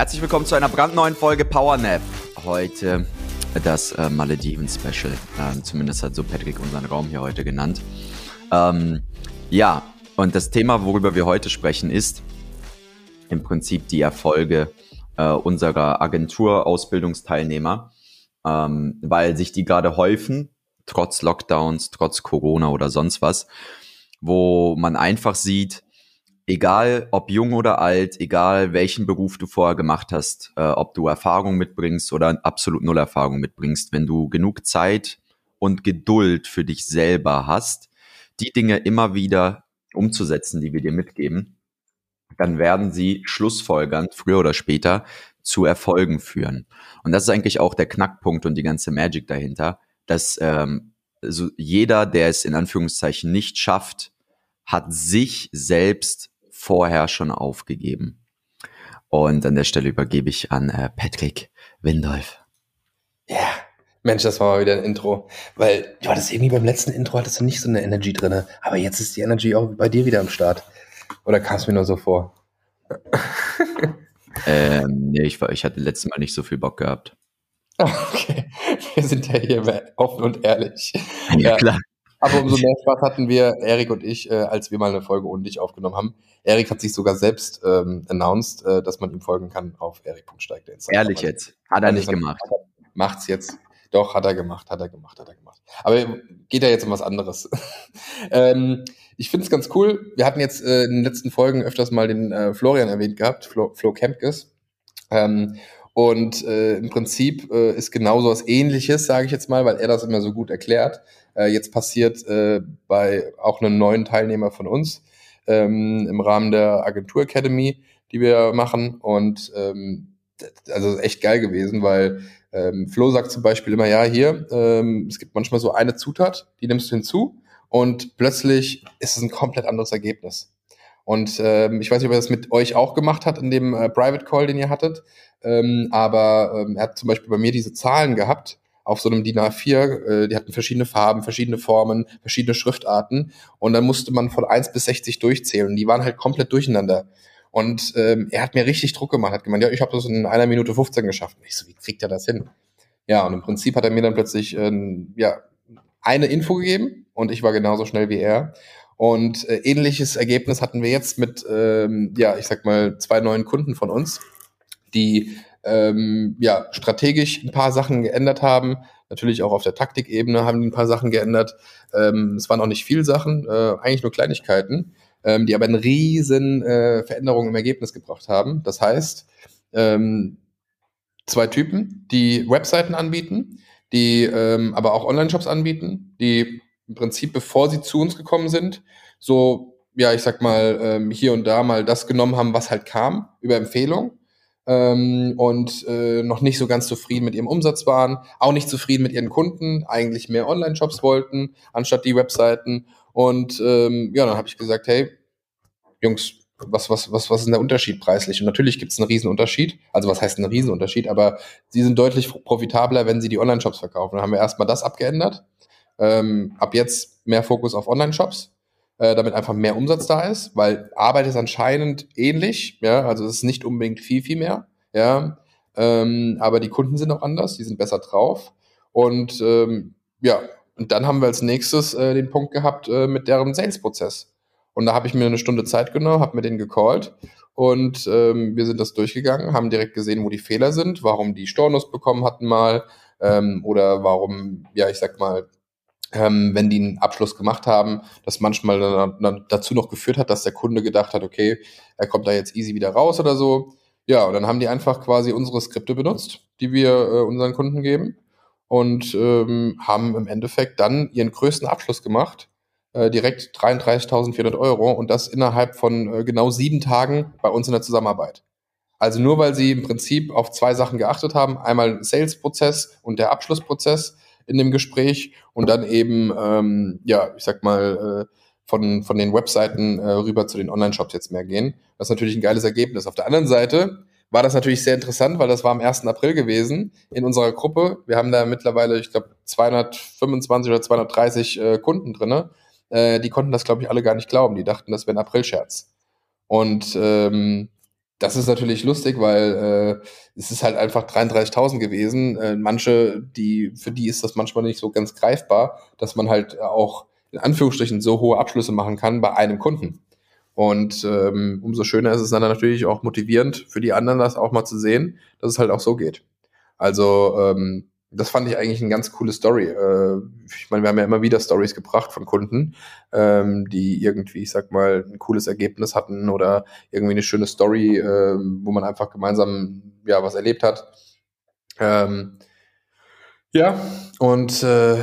Herzlich willkommen zu einer brandneuen Folge PowerNap. Heute das äh, Malediven-Special. Ähm, zumindest hat so Patrick unseren Raum hier heute genannt. Ähm, ja, und das Thema, worüber wir heute sprechen, ist im Prinzip die Erfolge äh, unserer Agentur-Ausbildungsteilnehmer, ähm, weil sich die gerade häufen, trotz Lockdowns, trotz Corona oder sonst was, wo man einfach sieht, egal ob jung oder alt, egal welchen Beruf du vorher gemacht hast, äh, ob du Erfahrung mitbringst oder absolut null Erfahrung mitbringst, wenn du genug Zeit und Geduld für dich selber hast, die Dinge immer wieder umzusetzen, die wir dir mitgeben, dann werden sie schlussfolgernd früher oder später zu Erfolgen führen. Und das ist eigentlich auch der Knackpunkt und die ganze Magic dahinter, dass ähm, also jeder, der es in Anführungszeichen nicht schafft, hat sich selbst vorher schon aufgegeben. Und an der Stelle übergebe ich an äh, Patrick Windolf. Ja, yeah. Mensch, das war mal wieder ein Intro. Weil, ja, das irgendwie beim letzten Intro hattest du nicht so eine Energy drin. Aber jetzt ist die Energy auch bei dir wieder am Start. Oder kam es mir nur so vor? ähm, nee, ich, ich hatte letztes Mal nicht so viel Bock gehabt. Okay, wir sind ja hier offen und ehrlich. Ja, ja. klar. Aber umso mehr Spaß hatten wir, Erik und ich, äh, als wir mal eine Folge ohne dich aufgenommen haben. Erik hat sich sogar selbst ähm, announced, äh, dass man ihm folgen kann auf erik.steig. Ehrlich jetzt? Hat er nicht gemacht. Macht's jetzt. Doch, hat er gemacht, hat er gemacht, hat er gemacht. Aber geht ja jetzt um was anderes. ähm, ich finde es ganz cool. Wir hatten jetzt äh, in den letzten Folgen öfters mal den äh, Florian erwähnt gehabt, Flo, Flo Kempkes. Ähm, und äh, im Prinzip äh, ist genauso was ähnliches, sage ich jetzt mal, weil er das immer so gut erklärt. Äh, jetzt passiert äh, bei auch einem neuen Teilnehmer von uns ähm, im Rahmen der Agentur Academy, die wir machen. Und ähm, also echt geil gewesen, weil ähm, Flo sagt zum Beispiel immer, ja, hier, ähm, es gibt manchmal so eine Zutat, die nimmst du hinzu und plötzlich ist es ein komplett anderes Ergebnis. Und ähm, ich weiß nicht, ob er das mit euch auch gemacht hat in dem äh, Private Call, den ihr hattet. Ähm, aber ähm, er hat zum Beispiel bei mir diese Zahlen gehabt auf so einem DIN A4. Äh, die hatten verschiedene Farben, verschiedene Formen, verschiedene Schriftarten. Und dann musste man von 1 bis 60 durchzählen. Die waren halt komplett durcheinander. Und ähm, er hat mir richtig Druck gemacht, hat gemeint, ja, ich habe das in einer Minute 15 geschafft. Und ich so, wie kriegt er das hin? Ja, und im Prinzip hat er mir dann plötzlich ähm, ja, eine Info gegeben und ich war genauso schnell wie er. Und äh, ähnliches Ergebnis hatten wir jetzt mit, ähm, ja, ich sag mal, zwei neuen Kunden von uns, die ähm, ja strategisch ein paar Sachen geändert haben. Natürlich auch auf der Taktikebene haben die ein paar Sachen geändert. Ähm, es waren auch nicht viel Sachen, äh, eigentlich nur Kleinigkeiten, ähm, die aber eine riesen äh, Veränderung im Ergebnis gebracht haben. Das heißt, ähm, zwei Typen, die Webseiten anbieten, die ähm, aber auch Online-Shops anbieten, die im Prinzip, bevor sie zu uns gekommen sind, so, ja, ich sag mal, ähm, hier und da mal das genommen haben, was halt kam, über Empfehlung. Ähm, und äh, noch nicht so ganz zufrieden mit ihrem Umsatz waren, auch nicht zufrieden mit ihren Kunden, eigentlich mehr Online-Shops wollten, anstatt die Webseiten. Und ähm, ja, dann habe ich gesagt, hey, Jungs, was, was, was, was ist denn der Unterschied preislich? Und natürlich gibt es einen Riesenunterschied. Also was heißt ein Riesenunterschied? Aber sie sind deutlich profitabler, wenn sie die Online-Shops verkaufen. Dann haben wir erstmal das abgeändert ähm, ab jetzt mehr Fokus auf Online-Shops, äh, damit einfach mehr Umsatz da ist, weil Arbeit ist anscheinend ähnlich, ja, also es ist nicht unbedingt viel, viel mehr, ja, ähm, aber die Kunden sind auch anders, die sind besser drauf und ähm, ja, und dann haben wir als nächstes äh, den Punkt gehabt äh, mit deren Sales-Prozess. Und da habe ich mir eine Stunde Zeit genommen, habe mir den gecallt und ähm, wir sind das durchgegangen, haben direkt gesehen, wo die Fehler sind, warum die Stornos bekommen hatten mal ähm, oder warum, ja, ich sag mal, ähm, wenn die einen Abschluss gemacht haben, das manchmal dann, dann dazu noch geführt hat, dass der Kunde gedacht hat, okay, er kommt da jetzt easy wieder raus oder so. Ja, und dann haben die einfach quasi unsere Skripte benutzt, die wir äh, unseren Kunden geben und ähm, haben im Endeffekt dann ihren größten Abschluss gemacht, äh, direkt 33.400 Euro und das innerhalb von äh, genau sieben Tagen bei uns in der Zusammenarbeit. Also nur weil sie im Prinzip auf zwei Sachen geachtet haben, einmal Sales-Prozess und der Abschlussprozess in dem Gespräch und dann eben, ähm, ja, ich sag mal, äh, von, von den Webseiten äh, rüber zu den Online-Shops jetzt mehr gehen. Das ist natürlich ein geiles Ergebnis. Auf der anderen Seite war das natürlich sehr interessant, weil das war am 1. April gewesen in unserer Gruppe. Wir haben da mittlerweile, ich glaube, 225 oder 230 äh, Kunden drinne. Äh, die konnten das, glaube ich, alle gar nicht glauben. Die dachten, das wäre ein April-Scherz. Und ähm, das ist natürlich lustig, weil äh, es ist halt einfach 33.000 gewesen. Äh, manche, die für die ist das manchmal nicht so ganz greifbar, dass man halt auch in Anführungsstrichen so hohe Abschlüsse machen kann bei einem Kunden. Und ähm, umso schöner ist es dann natürlich auch motivierend für die anderen, das auch mal zu sehen, dass es halt auch so geht. Also ähm, das fand ich eigentlich eine ganz coole Story. Äh, ich meine, wir haben ja immer wieder Stories gebracht von Kunden, ähm, die irgendwie, ich sag mal, ein cooles Ergebnis hatten oder irgendwie eine schöne Story, äh, wo man einfach gemeinsam ja was erlebt hat. Ähm, ja, und äh,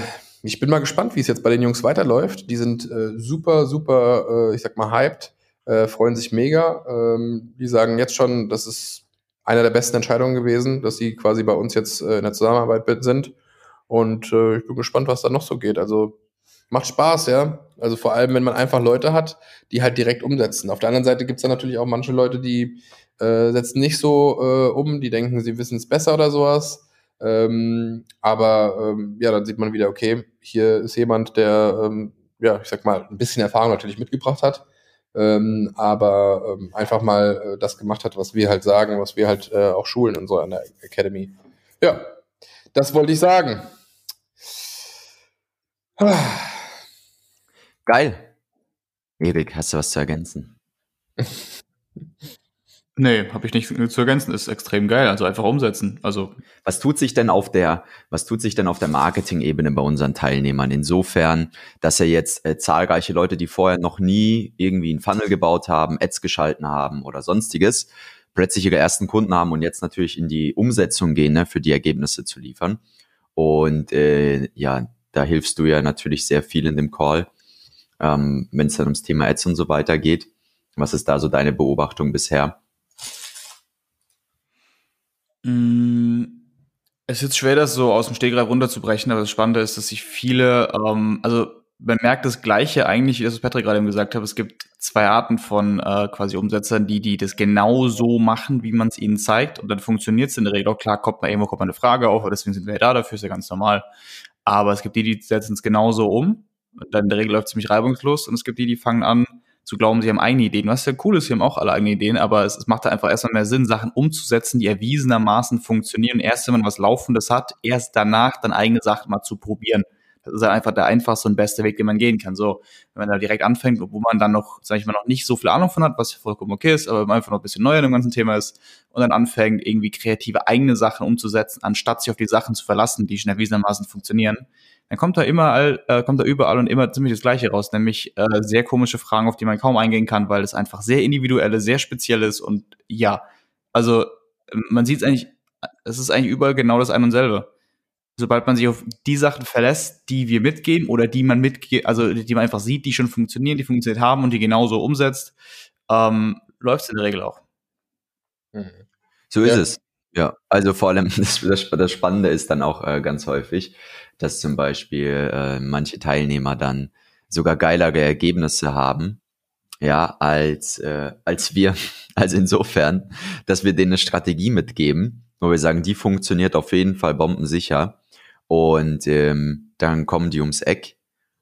ich bin mal gespannt, wie es jetzt bei den Jungs weiterläuft. Die sind äh, super, super, ich sag mal, hyped, freuen sich mega. Ähm, die sagen jetzt schon, das ist einer der besten Entscheidungen gewesen, dass sie quasi bei uns jetzt äh, in der Zusammenarbeit sind. Und äh, ich bin gespannt, was da noch so geht. Also macht Spaß, ja. Also vor allem, wenn man einfach Leute hat, die halt direkt umsetzen. Auf der anderen Seite gibt es dann natürlich auch manche Leute, die äh, setzen nicht so äh, um, die denken, sie wissen es besser oder sowas. Ähm, aber ähm, ja, dann sieht man wieder, okay, hier ist jemand, der, ähm, ja, ich sag mal, ein bisschen Erfahrung natürlich mitgebracht hat, ähm, aber ähm, einfach mal äh, das gemacht hat, was wir halt sagen, was wir halt äh, auch schulen und so an der Academy. Ja, das wollte ich sagen. Geil. Erik, hast du was zu ergänzen? Nee, habe ich nicht zu ergänzen. Ist extrem geil. Also einfach umsetzen. Also was tut sich denn auf der was tut sich denn auf der Marketing-Ebene bei unseren Teilnehmern insofern, dass er jetzt äh, zahlreiche Leute, die vorher noch nie irgendwie einen Funnel gebaut haben, Ads geschalten haben oder sonstiges, plötzlich ihre ersten Kunden haben und jetzt natürlich in die Umsetzung gehen, ne, für die Ergebnisse zu liefern. Und äh, ja, da hilfst du ja natürlich sehr viel in dem Call, ähm, wenn es dann ums Thema Ads und so weiter geht. Was ist da so deine Beobachtung bisher? Mm, es ist jetzt schwer, das so aus dem Stegreif runterzubrechen, aber das Spannende ist, dass sich viele, ähm, also man merkt das Gleiche eigentlich, wie das Patrick gerade eben gesagt hat. Es gibt zwei Arten von äh, quasi Umsetzern, die, die das genau so machen, wie man es ihnen zeigt. Und dann funktioniert es in der Regel auch. Klar, kommt mal irgendwo kommt mal eine Frage auf, aber deswegen sind wir ja da, dafür ist ja ganz normal. Aber es gibt die, die setzen es genauso um. Und dann in der Regel läuft es ziemlich reibungslos. Und es gibt die, die fangen an, zu glauben, sie haben eigene Ideen. Was ja cool ist, wir haben auch alle eigene Ideen, aber es, es macht da einfach erstmal mehr Sinn, Sachen umzusetzen, die erwiesenermaßen funktionieren. Erst wenn man was Laufendes hat, erst danach dann eigene Sachen mal zu probieren. Das ist ja einfach der einfachste und beste Weg, den man gehen kann. So, wenn man da direkt anfängt, wo man dann noch, sag ich mal, noch nicht so viel Ahnung von hat, was vollkommen okay ist, aber einfach noch ein bisschen neuer in dem ganzen Thema ist und dann anfängt, irgendwie kreative eigene Sachen umzusetzen, anstatt sich auf die Sachen zu verlassen, die schon erwiesenermaßen funktionieren, dann kommt da immer all, äh, kommt da überall und immer ziemlich das Gleiche raus, nämlich äh, sehr komische Fragen, auf die man kaum eingehen kann, weil es einfach sehr individuelle, sehr speziell ist und ja, also man sieht es eigentlich, es ist eigentlich überall genau das ein und selbe. Sobald man sich auf die Sachen verlässt, die wir mitgehen oder die man mitgeht, also die man einfach sieht, die schon funktionieren, die funktioniert haben und die genauso umsetzt, ähm, läuft es in der Regel auch. Mhm. So ist ja. es. Ja, also vor allem das, das, das Spannende ist dann auch äh, ganz häufig, dass zum Beispiel äh, manche Teilnehmer dann sogar geilere Ergebnisse haben, ja, als, äh, als wir. Also insofern, dass wir denen eine Strategie mitgeben, wo wir sagen, die funktioniert auf jeden Fall bombensicher. Und ähm, dann kommen die ums Eck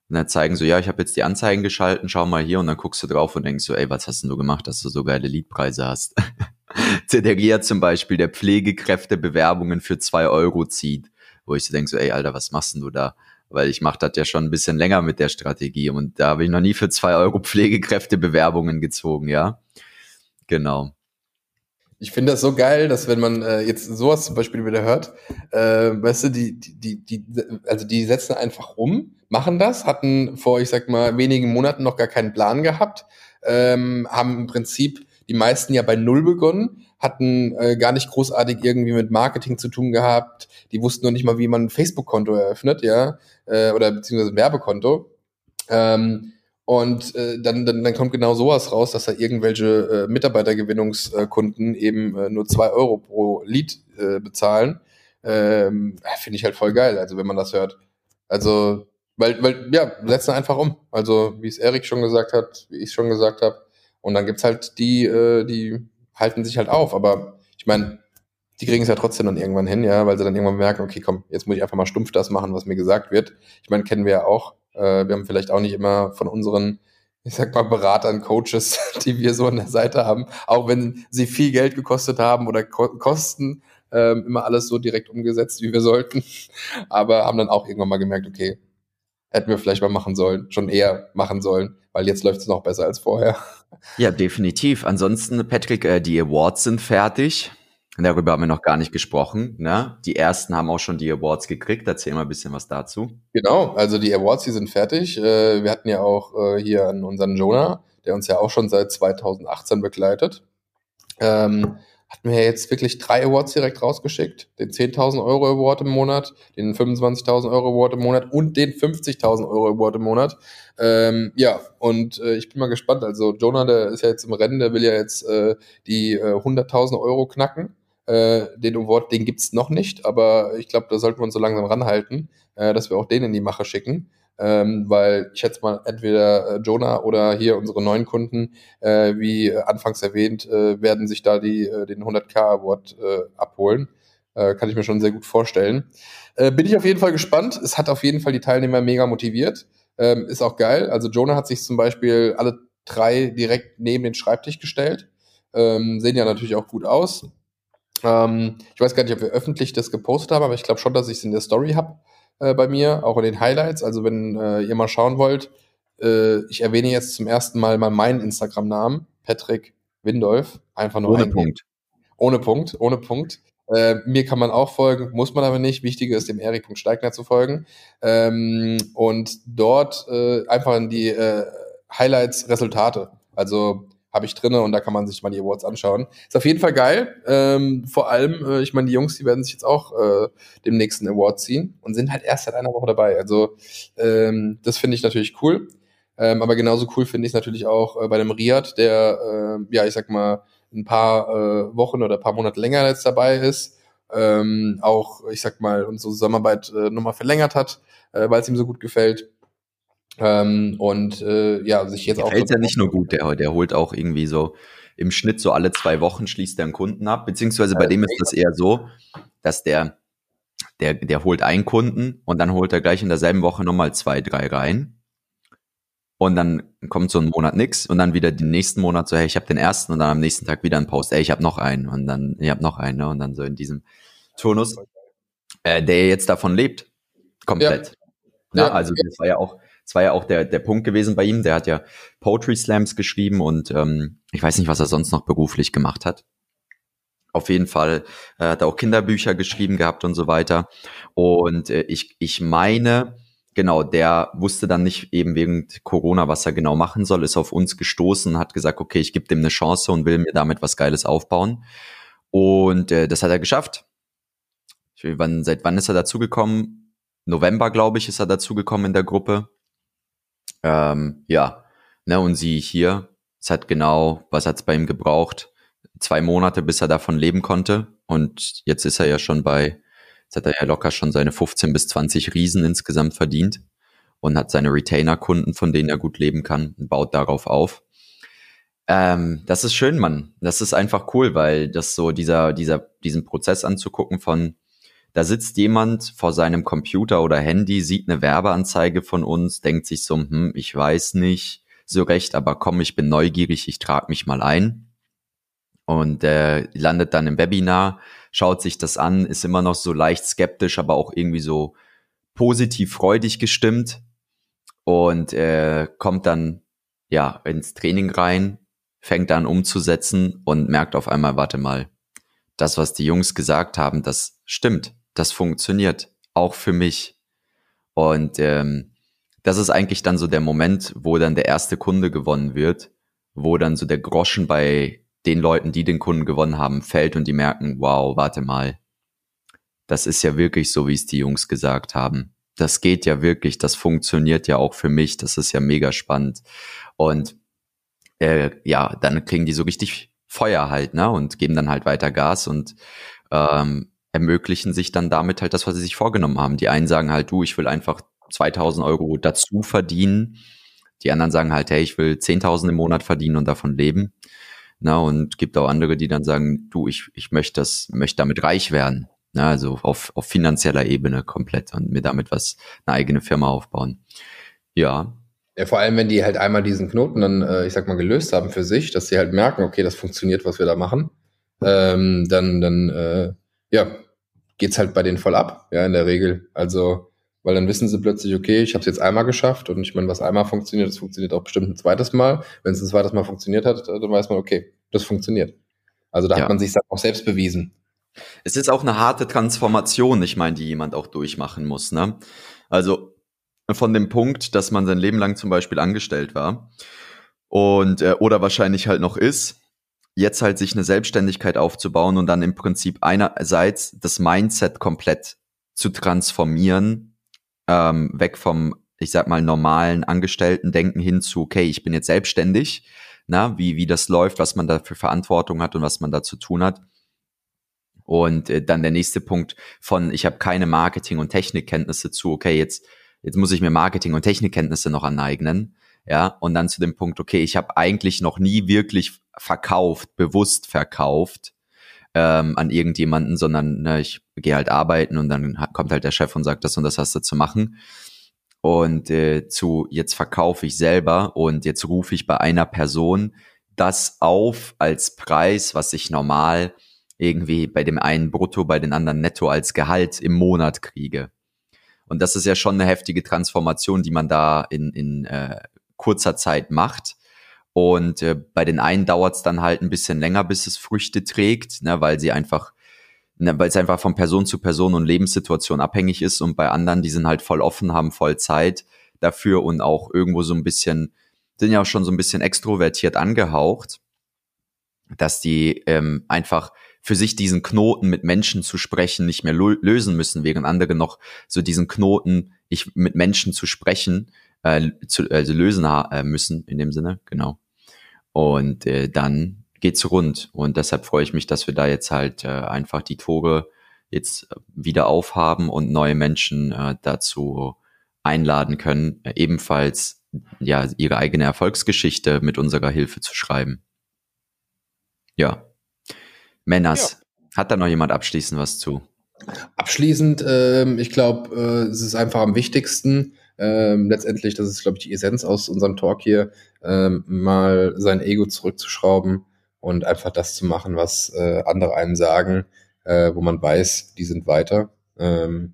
und dann zeigen so, ja, ich habe jetzt die Anzeigen geschalten, schau mal hier und dann guckst du drauf und denkst so, ey, was hast denn du gemacht, dass du so geile Leadpreise hast? der Ria zum Beispiel, der Pflegekräftebewerbungen für zwei Euro zieht wo ich so denke, so, ey, Alter, was machst denn du da? Weil ich mache das ja schon ein bisschen länger mit der Strategie und da habe ich noch nie für zwei Euro Pflegekräftebewerbungen gezogen, ja. Genau. Ich finde das so geil, dass wenn man äh, jetzt sowas zum Beispiel wieder hört, äh, weißt du, die, die, die, also die setzen einfach um, machen das, hatten vor, ich sag mal, wenigen Monaten noch gar keinen Plan gehabt, ähm, haben im Prinzip die meisten ja bei Null begonnen, hatten äh, gar nicht großartig irgendwie mit Marketing zu tun gehabt. Die wussten noch nicht mal, wie man ein Facebook-Konto eröffnet, ja, äh, oder beziehungsweise ein Werbekonto. Ähm, Und äh, dann, dann, dann kommt genau sowas raus, dass da irgendwelche äh, Mitarbeitergewinnungskunden eben äh, nur zwei Euro pro Lied äh, bezahlen. Ähm, Finde ich halt voll geil, also wenn man das hört. Also, weil, weil, ja, setzen einfach um. Also, wie es Erik schon gesagt hat, wie ich schon gesagt habe. Und dann gibt's halt die, äh, die halten sich halt auf. Aber ich meine, die kriegen es ja trotzdem dann irgendwann hin, ja, weil sie dann irgendwann merken, okay, komm, jetzt muss ich einfach mal stumpf das machen, was mir gesagt wird. Ich meine, kennen wir ja auch äh, wir haben vielleicht auch nicht immer von unseren, ich sag mal, Beratern, Coaches, die wir so an der Seite haben, auch wenn sie viel Geld gekostet haben oder ko kosten, ähm, immer alles so direkt umgesetzt, wie wir sollten. Aber haben dann auch irgendwann mal gemerkt, okay, hätten wir vielleicht mal machen sollen, schon eher machen sollen, weil jetzt läuft es noch besser als vorher. Ja, definitiv. Ansonsten, Patrick, äh, die Awards sind fertig. Darüber haben wir noch gar nicht gesprochen. Ne? Die ersten haben auch schon die Awards gekriegt. Erzähl mal ein bisschen was dazu. Genau, also die Awards, die sind fertig. Äh, wir hatten ja auch äh, hier an unseren Jonah, der uns ja auch schon seit 2018 begleitet. Ähm, hatten wir jetzt wirklich drei Awards direkt rausgeschickt. Den 10.000 Euro Award im Monat, den 25.000 Euro Award im Monat und den 50.000 Euro Award im Monat. Ähm, ja, und äh, ich bin mal gespannt. Also Jonah, der ist ja jetzt im Rennen, der will ja jetzt äh, die äh, 100.000 Euro knacken. Äh, den Award, den gibt's noch nicht, aber ich glaube, da sollten wir uns so langsam ranhalten, äh, dass wir auch den in die Mache schicken. Ähm, weil ich schätze mal, entweder äh, Jonah oder hier unsere neuen Kunden, äh, wie anfangs erwähnt, äh, werden sich da die, äh, den 100k Award äh, abholen. Äh, kann ich mir schon sehr gut vorstellen. Äh, bin ich auf jeden Fall gespannt. Es hat auf jeden Fall die Teilnehmer mega motiviert. Ähm, ist auch geil. Also Jonah hat sich zum Beispiel alle drei direkt neben den Schreibtisch gestellt. Ähm, sehen ja natürlich auch gut aus. Ähm, ich weiß gar nicht, ob wir öffentlich das gepostet haben, aber ich glaube schon, dass ich es in der Story habe äh, bei mir, auch in den Highlights. Also wenn äh, ihr mal schauen wollt, äh, ich erwähne jetzt zum ersten Mal mal meinen Instagram-Namen, Patrick Windolf. Einfach nur ohne eingeben. Punkt. Ohne Punkt, ohne Punkt. Äh, mir kann man auch folgen, muss man aber nicht. Wichtiger ist, dem Erik.steigner zu folgen. Ähm, und dort äh, einfach in die äh, Highlights, Resultate. Also habe ich drinne und da kann man sich mal die Awards anschauen. Ist auf jeden Fall geil. Ähm, vor allem, äh, ich meine, die Jungs, die werden sich jetzt auch äh, dem nächsten Award ziehen und sind halt erst seit einer Woche dabei. Also ähm, das finde ich natürlich cool. Ähm, aber genauso cool finde ich es natürlich auch äh, bei dem Riad, der, äh, ja, ich sag mal, ein paar äh, Wochen oder ein paar Monate länger jetzt dabei ist. Ähm, auch, ich sag mal, unsere Zusammenarbeit äh, nochmal verlängert hat, äh, weil es ihm so gut gefällt. Ähm, und äh, ja, sich jetzt auch. Gefällt ja nicht nur gut, der, der holt auch irgendwie so im Schnitt so alle zwei Wochen schließt er einen Kunden ab, beziehungsweise bei Ja, dem ist das eher so, dass der, der, der holt einen Kunden und dann holt er gleich in derselben Woche nochmal zwei, drei rein. Und dann kommt so ein Monat nix und dann wieder den nächsten Monat so, hey, ich habe den ersten und dann am nächsten Tag wieder ein Post, ey, ich habe noch einen und dann, ich habe noch einen ne? und dann so in diesem Turnus, äh, der jetzt davon lebt, komplett. Ja, Ja. also das war ja auch, das war ja auch der, der Punkt gewesen bei ihm. Der hat ja Poetry Slams geschrieben und ähm, ich weiß nicht, was er sonst noch beruflich gemacht hat. Auf jeden Fall äh, hat er auch Kinderbücher geschrieben gehabt und so weiter. Und äh, ich, ich meine, genau, der wusste dann nicht eben wegen Corona, was er genau machen soll, ist auf uns gestoßen, hat gesagt, okay, ich gebe dem eine Chance und will mir damit was Geiles aufbauen. Und äh, das hat er geschafft. Ich will, wann, seit wann ist er dazugekommen? November, glaube ich, ist er dazugekommen in der Gruppe. Ähm, ja, ne, und sie hier, es hat genau, was hat's bei ihm gebraucht? Zwei Monate, bis er davon leben konnte. Und jetzt ist er ja schon bei, jetzt hat er ja locker schon seine 15 bis 20 Riesen insgesamt verdient und hat seine Retainer-Kunden, von denen er gut leben kann, und baut darauf auf. Ähm, das ist schön, Mann. Das ist einfach cool, weil das so dieser, dieser, diesen Prozess anzugucken von, da sitzt jemand vor seinem Computer oder Handy, sieht eine Werbeanzeige von uns, denkt sich so, hm, ich weiß nicht so recht, aber komm, ich bin neugierig, ich trage mich mal ein. Und äh, landet dann im Webinar, schaut sich das an, ist immer noch so leicht skeptisch, aber auch irgendwie so positiv freudig gestimmt und äh, kommt dann ja ins Training rein, fängt an umzusetzen und merkt auf einmal, warte mal, das, was die Jungs gesagt haben, das stimmt, das funktioniert, auch für mich. Und ähm, das ist eigentlich dann so der Moment, wo dann der erste Kunde gewonnen wird, wo dann so der Groschen bei den Leuten, die den Kunden gewonnen haben, fällt und die merken, wow, warte mal, das ist ja wirklich so, wie es die Jungs gesagt haben. das geht ja wirklich, das funktioniert ja auch für mich, das ist ja mega spannend. Und äh, ja, dann kriegen die so richtig Feuer halt, ne? Und geben dann halt weiter Gas und ähm, ermöglichen sich dann damit halt das, was sie sich vorgenommen haben. Die einen sagen halt, du, ich will einfach 2000 Euro dazu verdienen. Die anderen sagen halt, hey, ich will 10.000 im Monat verdienen und davon leben. Na, und gibt auch andere, die dann sagen, du, ich, ich möchte das, möchte damit reich werden. Na, also auf, auf finanzieller Ebene komplett und mir damit was, eine eigene Firma aufbauen. Ja. Ja, vor allem, wenn die halt einmal diesen Knoten dann, äh, ich sag mal, gelöst haben für sich, dass sie halt merken, okay, das funktioniert, was wir da machen, ähm, dann, dann, äh, ja, geht's halt bei denen voll ab, ja, in der Regel. Also, weil dann wissen sie plötzlich, okay, ich habe es jetzt einmal geschafft und ich meine, was einmal funktioniert, das funktioniert auch bestimmt ein zweites Mal. Wenn es ein zweites Mal funktioniert hat, dann weiß man, okay, das funktioniert. Also da Ja. hat man sich dann auch selbst bewiesen. Es ist auch eine harte Transformation, ich meine, die jemand auch durchmachen muss. Ne? Also von dem Punkt, dass man sein Leben lang zum Beispiel angestellt war und äh, oder wahrscheinlich halt noch ist, jetzt halt sich eine Selbstständigkeit aufzubauen und dann im Prinzip einerseits das Mindset komplett zu transformieren, ähm, weg vom, ich sag mal, normalen Angestellten-Denken hin zu, okay, ich bin jetzt selbstständig, na, wie, wie das läuft, was man da für Verantwortung hat und was man da zu tun hat. Und äh, dann der nächste Punkt von, ich habe keine Marketing- und Technikkenntnisse zu, okay, jetzt, jetzt muss ich mir Marketing- und Technikkenntnisse noch aneignen. Ja, und dann zu dem Punkt, okay, ich habe eigentlich noch nie wirklich verkauft, bewusst verkauft ähm, an irgendjemanden, sondern ne, ich gehe halt arbeiten und dann kommt halt der Chef und sagt, das und das hast du zu machen. Und äh, zu jetzt verkaufe ich selber und jetzt rufe ich bei einer Person das auf als Preis, was ich normal irgendwie bei dem einen brutto, bei den anderen netto als Gehalt im Monat kriege. Und das ist ja schon eine heftige Transformation, die man da in, in äh, kurzer Zeit macht. Und äh, bei den einen dauert es dann halt ein bisschen länger, bis es Früchte trägt, ne, weil sie einfach, ne, weil es einfach von Person zu Person und Lebenssituation abhängig ist. Und bei anderen, die sind halt voll offen, haben voll Zeit dafür und auch irgendwo so ein bisschen, sind ja auch schon so ein bisschen extrovertiert angehaucht, dass die ähm, einfach für sich diesen Knoten mit Menschen zu sprechen nicht mehr lösen müssen, während andere noch so diesen Knoten, ich mit Menschen zu sprechen, äh, zu, also lösen ha- äh, müssen in dem Sinne, genau. Und äh, dann geht's rund. Und deshalb freue ich mich, dass wir da jetzt halt äh, einfach die Tore jetzt wieder aufhaben und neue Menschen äh, dazu einladen können, äh, ebenfalls ja ihre eigene Erfolgsgeschichte mit unserer Hilfe zu schreiben. Ja. Männers, hat da noch jemand abschließend was zu? Abschließend, ähm, ich glaube, äh, es ist einfach am wichtigsten, ähm, letztendlich, das ist, glaube ich, die Essenz aus unserem Talk hier, ähm, mal sein Ego zurückzuschrauben und einfach das zu machen, was äh, andere einem sagen, äh, wo man weiß, die sind weiter, ähm,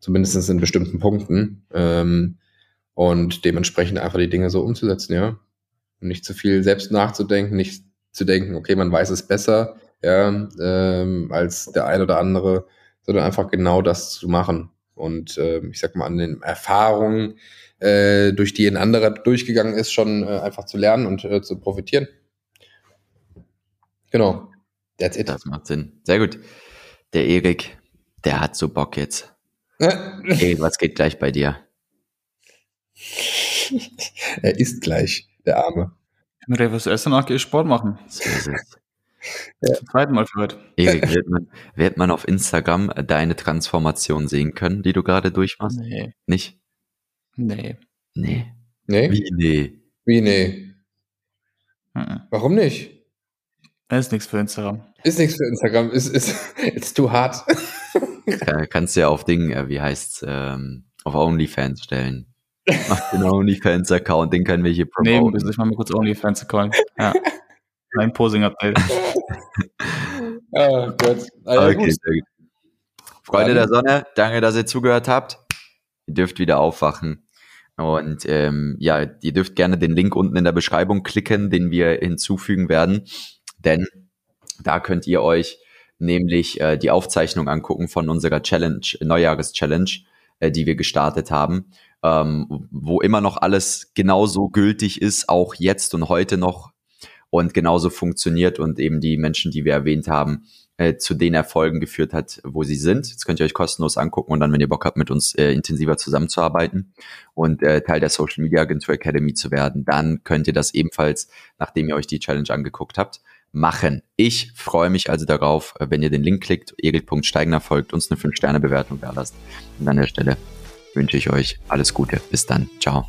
zumindest in bestimmten Punkten ähm, und dementsprechend einfach die Dinge so umzusetzen, ja. Und nicht zu viel selbst nachzudenken, nicht zu denken, okay, man weiß es besser, ja, ähm, als der ein oder andere, sondern einfach genau das zu machen. Und ähm, ich sag mal, an den Erfahrungen, äh, durch die ein anderer durchgegangen ist, schon äh, einfach zu lernen und äh, zu profitieren. Genau. That's it. Das macht Sinn. Sehr gut. Der Erik, der hat so Bock jetzt. Ey, was geht gleich bei dir? er ist gleich, der Arme. Mit der was essen, danach gehe ich Sport machen. So ist es. Zum zweiten Mal für heute. Erik, wird man, wird man auf Instagram deine Transformation sehen können, die du gerade durchmachst? Nee. Nicht? Nee. Nee. Nee? Wie nee? Wie nee? Mhm. Warum nicht? Ist nichts für Instagram. Ist nichts für Instagram. Ist, ist, it's too hard. Ka- Kannst du ja auf Ding, äh, wie heißt's, ähm, auf OnlyFans stellen. Mach den OnlyFans-Account, den können wir hier Nee, promoten. muss ich mal kurz OnlyFans-Account. Ja. Mein Posing-Update. oh Gott. Ja, okay, gut. sehr gut. Freunde der Sonne, danke, dass ihr zugehört habt. Ihr dürft wieder aufwachen. Und ähm, ja, ihr dürft gerne den Link unten in der Beschreibung klicken, den wir hinzufügen werden. Denn da könnt ihr euch nämlich äh, die Aufzeichnung angucken von unserer Challenge, Neujahres-Challenge, äh, die wir gestartet haben, ähm, wo immer noch alles genauso gültig ist, auch jetzt und heute noch und genauso funktioniert und eben die Menschen, die wir erwähnt haben, äh, zu den Erfolgen geführt hat, wo sie sind. Das könnt ihr euch kostenlos angucken und dann, wenn ihr Bock habt, mit uns äh, intensiver zusammenzuarbeiten und äh, Teil der Social Media Agentur Academy zu werden, dann könnt ihr das ebenfalls, nachdem ihr euch die Challenge angeguckt habt, machen. Ich freue mich also darauf, äh, wenn ihr den Link klickt, egel.steigner folgt, uns eine 5-Sterne-Bewertung da lasst. Und an der Stelle wünsche ich euch alles Gute. Bis dann. Ciao.